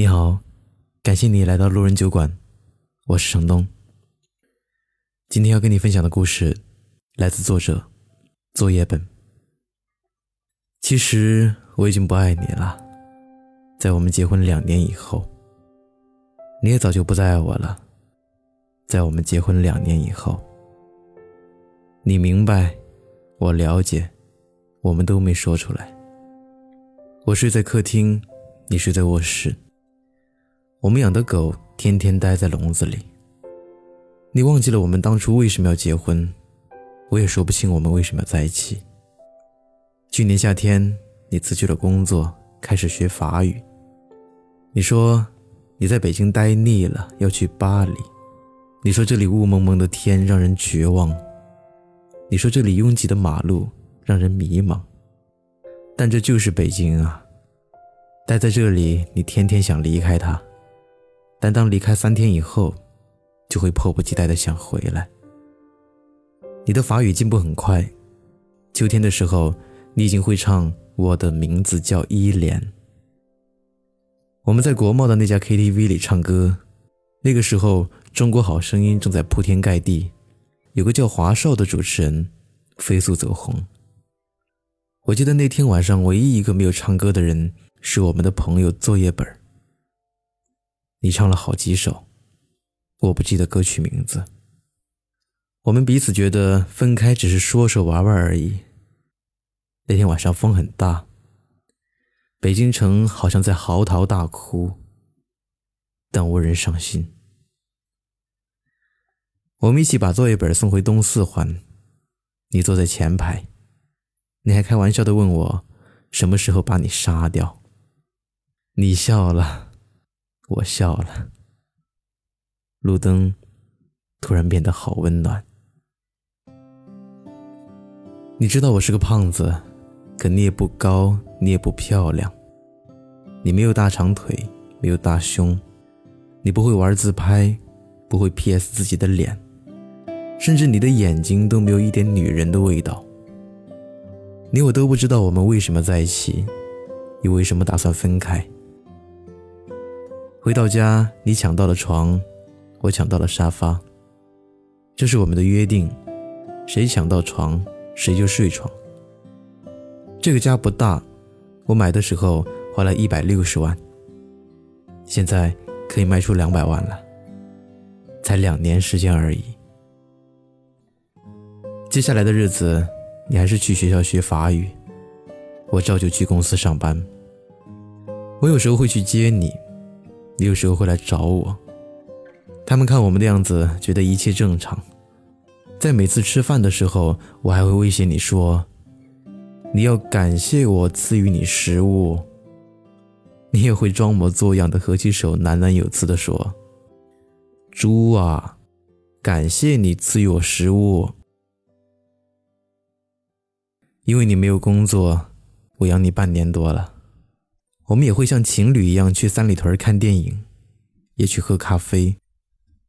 你好，感谢你来到路人酒馆，我是程东。今天要跟你分享的故事来自作者作业本。其实我已经不爱你了，在我们结婚两年以后，你也早就不再爱我了。在我们结婚两年以后，你明白，我了解，我们都没说出来。我睡在客厅，你睡在卧室。我们养的狗天天待在笼子里。你忘记了我们当初为什么要结婚，我也说不清我们为什么要在一起。去年夏天，你辞去了工作，开始学法语。你说你在北京待腻了，要去巴黎。你说这里雾蒙蒙的天让人绝望。你说这里拥挤的马路让人迷茫。但这就是北京啊！待在这里，你天天想离开它。但当离开三天以后，就会迫不及待的想回来。你的法语进步很快，秋天的时候，你已经会唱《我的名字叫依莲》。我们在国贸的那家 KTV 里唱歌，那个时候《中国好声音》正在铺天盖地，有个叫华少的主持人飞速走红。我记得那天晚上，唯一一个没有唱歌的人是我们的朋友作业本儿。你唱了好几首，我不记得歌曲名字。我们彼此觉得分开只是说说玩玩而已。那天晚上风很大，北京城好像在嚎啕大哭，但无人伤心。我们一起把作业本送回东四环，你坐在前排，你还开玩笑的问我什么时候把你杀掉。你笑了。我笑了，路灯突然变得好温暖。你知道我是个胖子，可你也不高，你也不漂亮。你没有大长腿，没有大胸，你不会玩自拍，不会 PS 自己的脸，甚至你的眼睛都没有一点女人的味道。你我都不知道我们为什么在一起，又为什么打算分开。回到家，你抢到了床，我抢到了沙发。这是我们的约定，谁抢到床，谁就睡床。这个家不大，我买的时候花了一百六十万，现在可以卖出两百万了，才两年时间而已。接下来的日子，你还是去学校学法语，我照旧去公司上班。我有时候会去接你。你有时候会来找我，他们看我们的样子，觉得一切正常。在每次吃饭的时候，我还会威胁你说：“你要感谢我赐予你食物。”你也会装模作样的合起手，喃喃有词的说：“猪啊，感谢你赐予我食物，因为你没有工作，我养你半年多了。”我们也会像情侣一样去三里屯看电影，也去喝咖啡。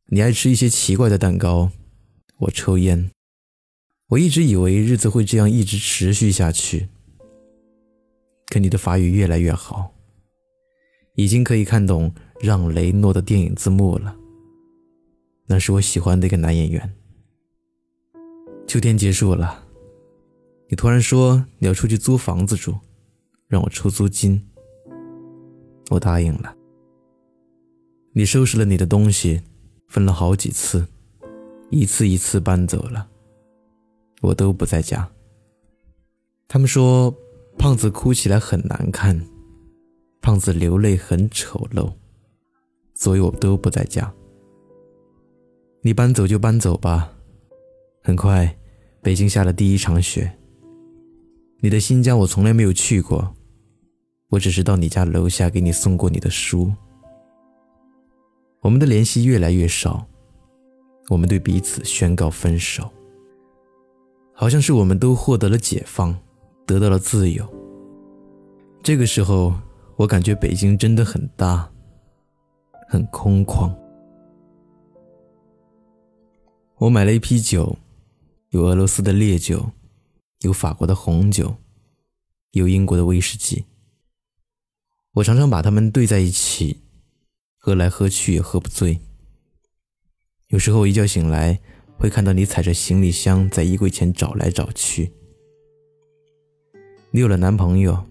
你爱吃一些奇怪的蛋糕，我抽烟。我一直以为日子会这样一直持续下去。可你的法语越来越好，已经可以看懂让雷诺的电影字幕了。那是我喜欢的一个男演员。秋天结束了，你突然说你要出去租房子住，让我出租金。我答应了。你收拾了你的东西，分了好几次，一次一次搬走了。我都不在家。他们说，胖子哭起来很难看，胖子流泪很丑陋，所以我都不在家。你搬走就搬走吧。很快，北京下了第一场雪。你的新疆我从来没有去过。我只是到你家楼下给你送过你的书。我们的联系越来越少，我们对彼此宣告分手，好像是我们都获得了解放，得到了自由。这个时候，我感觉北京真的很大，很空旷。我买了一批酒，有俄罗斯的烈酒，有法国的红酒，有英国的威士忌。我常常把它们兑在一起，喝来喝去也喝不醉。有时候一觉醒来，会看到你踩着行李箱在衣柜前找来找去。你有了男朋友，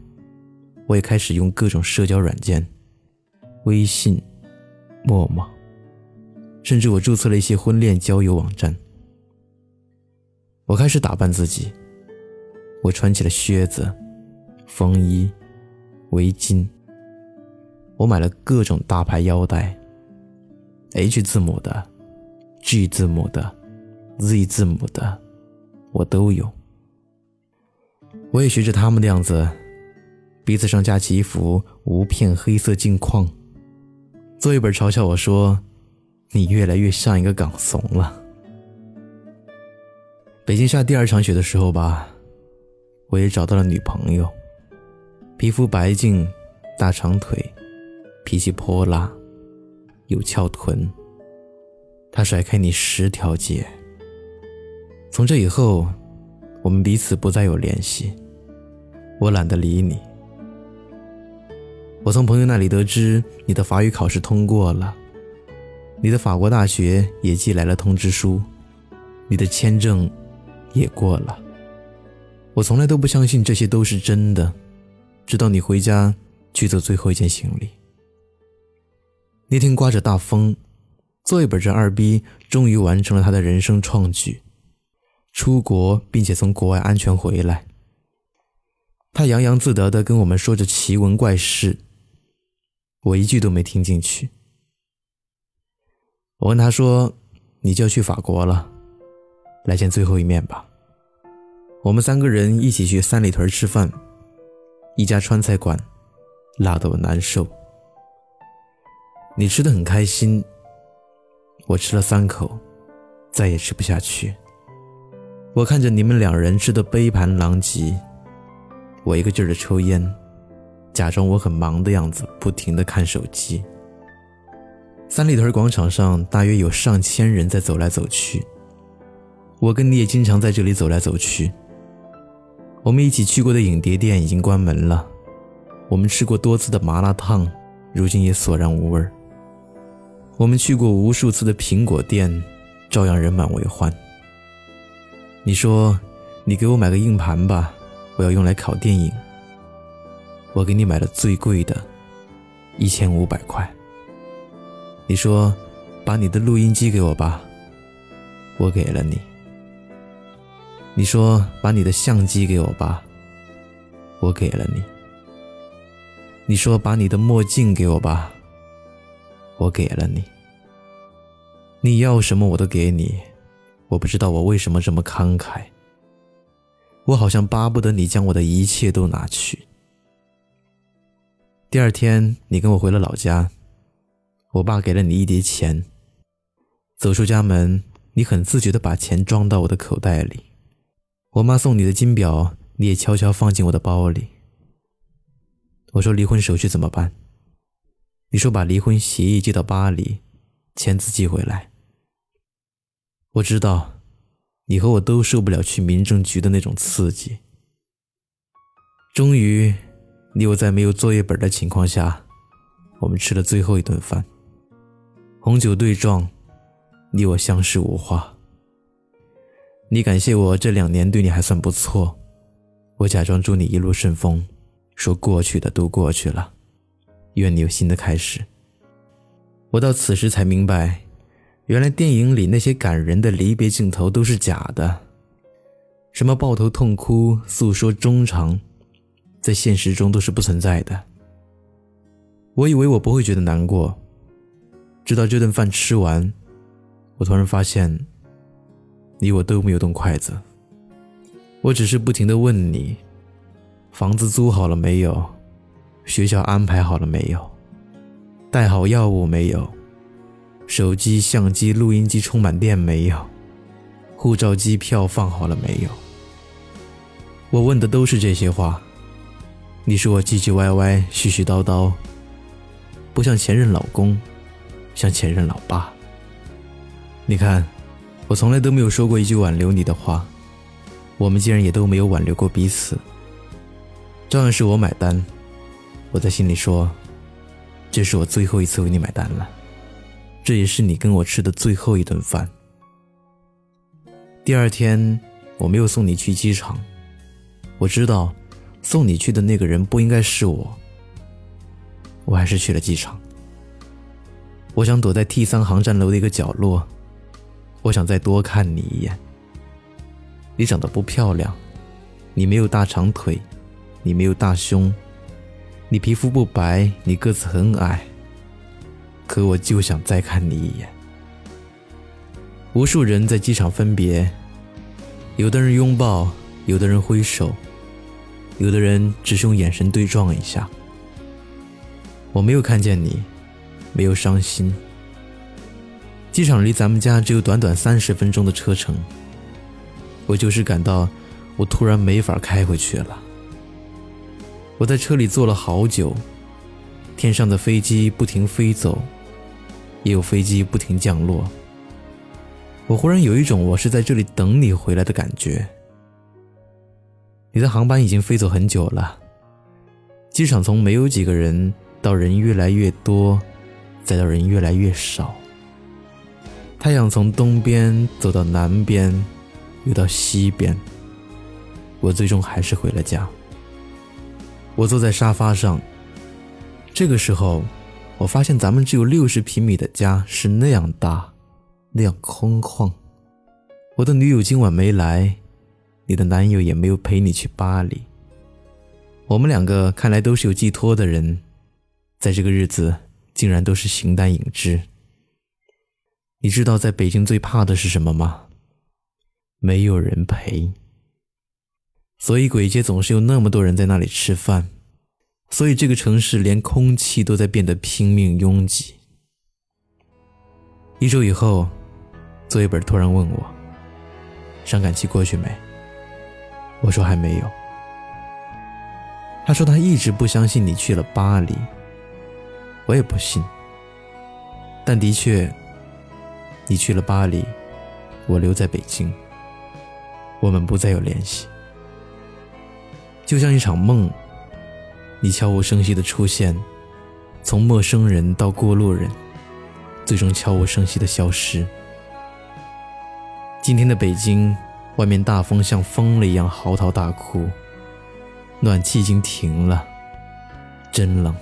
我也开始用各种社交软件，微信、陌陌，甚至我注册了一些婚恋交友网站。我开始打扮自己，我穿起了靴子、风衣、围巾。我买了各种大牌腰带，H 字母的、G 字母的、Z 字母的，我都有。我也学着他们的样子，鼻子上架起一副无片黑色镜框。作业本嘲笑我说：“你越来越像一个港怂了。”北京下第二场雪的时候吧，我也找到了女朋友，皮肤白净，大长腿。脾气泼辣，有翘臀。他甩开你十条街。从这以后，我们彼此不再有联系。我懒得理你。我从朋友那里得知你的法语考试通过了，你的法国大学也寄来了通知书，你的签证也过了。我从来都不相信这些都是真的，直到你回家取走最后一件行李。那天刮着大风，作业本这二逼终于完成了他的人生创举，出国并且从国外安全回来。他洋洋自得地跟我们说着奇闻怪事，我一句都没听进去。我问他说：“你就要去法国了，来见最后一面吧。”我们三个人一起去三里屯吃饭，一家川菜馆，辣得我难受。你吃的很开心，我吃了三口，再也吃不下去。我看着你们两人吃的杯盘狼藉，我一个劲儿的抽烟，假装我很忙的样子，不停的看手机。三里屯广场上大约有上千人在走来走去，我跟你也经常在这里走来走去。我们一起去过的影碟店已经关门了，我们吃过多次的麻辣烫，如今也索然无味儿。我们去过无数次的苹果店，照样人满为患。你说，你给我买个硬盘吧，我要用来拷电影。我给你买了最贵的，一千五百块。你说，把你的录音机给我吧，我给了你。你说，把你的相机给我吧，我给了你。你说，把你的墨镜给我吧。我给了你，你要什么我都给你，我不知道我为什么这么慷慨。我好像巴不得你将我的一切都拿去。第二天，你跟我回了老家，我爸给了你一叠钱。走出家门，你很自觉地把钱装到我的口袋里。我妈送你的金表，你也悄悄放进我的包里。我说离婚手续怎么办？你说把离婚协议寄到巴黎，签字寄回来。我知道，你和我都受不了去民政局的那种刺激。终于，你我在没有作业本的情况下，我们吃了最后一顿饭。红酒对撞，你我相视无话。你感谢我这两年对你还算不错，我假装祝你一路顺风，说过去的都过去了。愿你有新的开始。我到此时才明白，原来电影里那些感人的离别镜头都是假的，什么抱头痛哭、诉说衷肠，在现实中都是不存在的。我以为我不会觉得难过，直到这顿饭吃完，我突然发现，你我都没有动筷子。我只是不停的问你，房子租好了没有？学校安排好了没有？带好药物没有？手机、相机、录音机充满电没有？护照、机票放好了没有？我问的都是这些话。你说我唧唧歪歪、絮絮叨叨，不像前任老公，像前任老爸。你看，我从来都没有说过一句挽留你的话，我们竟然也都没有挽留过彼此，照样是我买单。我在心里说：“这是我最后一次为你买单了，这也是你跟我吃的最后一顿饭。第二天，我没有送你去机场，我知道送你去的那个人不应该是我，我还是去了机场。我想躲在 T 三航站楼的一个角落，我想再多看你一眼。你长得不漂亮，你没有大长腿，你没有大胸，你皮肤不白，你个子很矮。可我就想再看你一眼。无数人在机场分别，有的人拥抱，有的人挥手，有的人只是用眼神对撞一下。我没有看见你。没有伤心。机场离咱们家只有短短三十分钟的车程，我就是感到我突然没法开回去了。我在车里坐了好久，天上的飞机不停飞走，也有飞机不停降落。我忽然有一种我是在这里等你回来的感觉。你的航班已经飞走很久了，机场从没有几个人到人越来越多。再到人越来越少，太阳从东边走到南边，又到西边。我最终还是回了家。我坐在沙发上，这个时候，我发现咱们只有六十平米的家是那样大，那样空旷。我的女友今晚没来，你的男友也没有陪你去巴黎。我们两个看来都是有寄托的人，在这个日子。竟然都是形单影只。你知道在北京最怕的是什么吗？没有人陪。所以鬼街总是有那么多人在那里吃饭，所以这个城市连空气都在变得拼命拥挤。一周以后，作业本突然问我：“伤感期过去没？”我说还没有。他说他一直不相信你去了巴黎。我也不信，但的确，你去了巴黎，我留在北京，我们不再有联系，就像一场梦。你悄无声息的出现，从陌生人到过路人，最终悄无声息的消失。今天的北京，外面大风像疯了一样嚎啕大哭，暖气已经停了，真冷。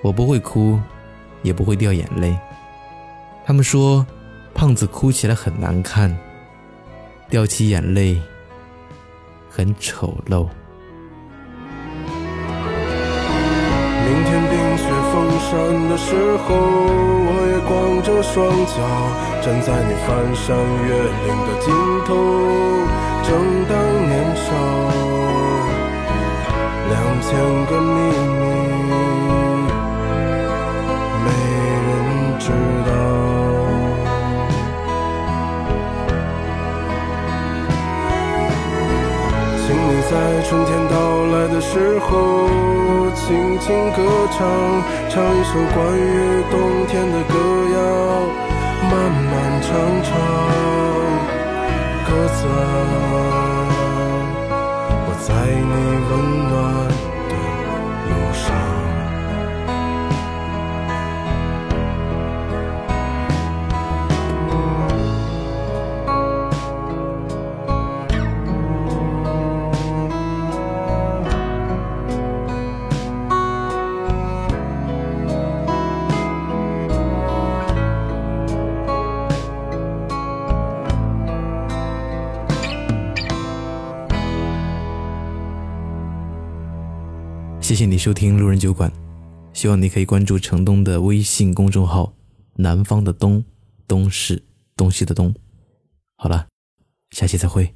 我不会哭，也不会掉眼泪。他们说，胖子哭起来很难看，掉起眼泪很丑陋。明天冰雪封山的时候，我也光着双脚站在你翻山越岭的尽头，正当年少，两千个秘密。在春天到来的时候，轻轻歌唱，唱一首关于冬天的歌谣，漫漫长长，鸽子啊，我在你温暖的路上。谢谢你收听路人酒馆，希望你可以关注城东的微信公众号“南方的东”，东是东西的东。好了，下期再会。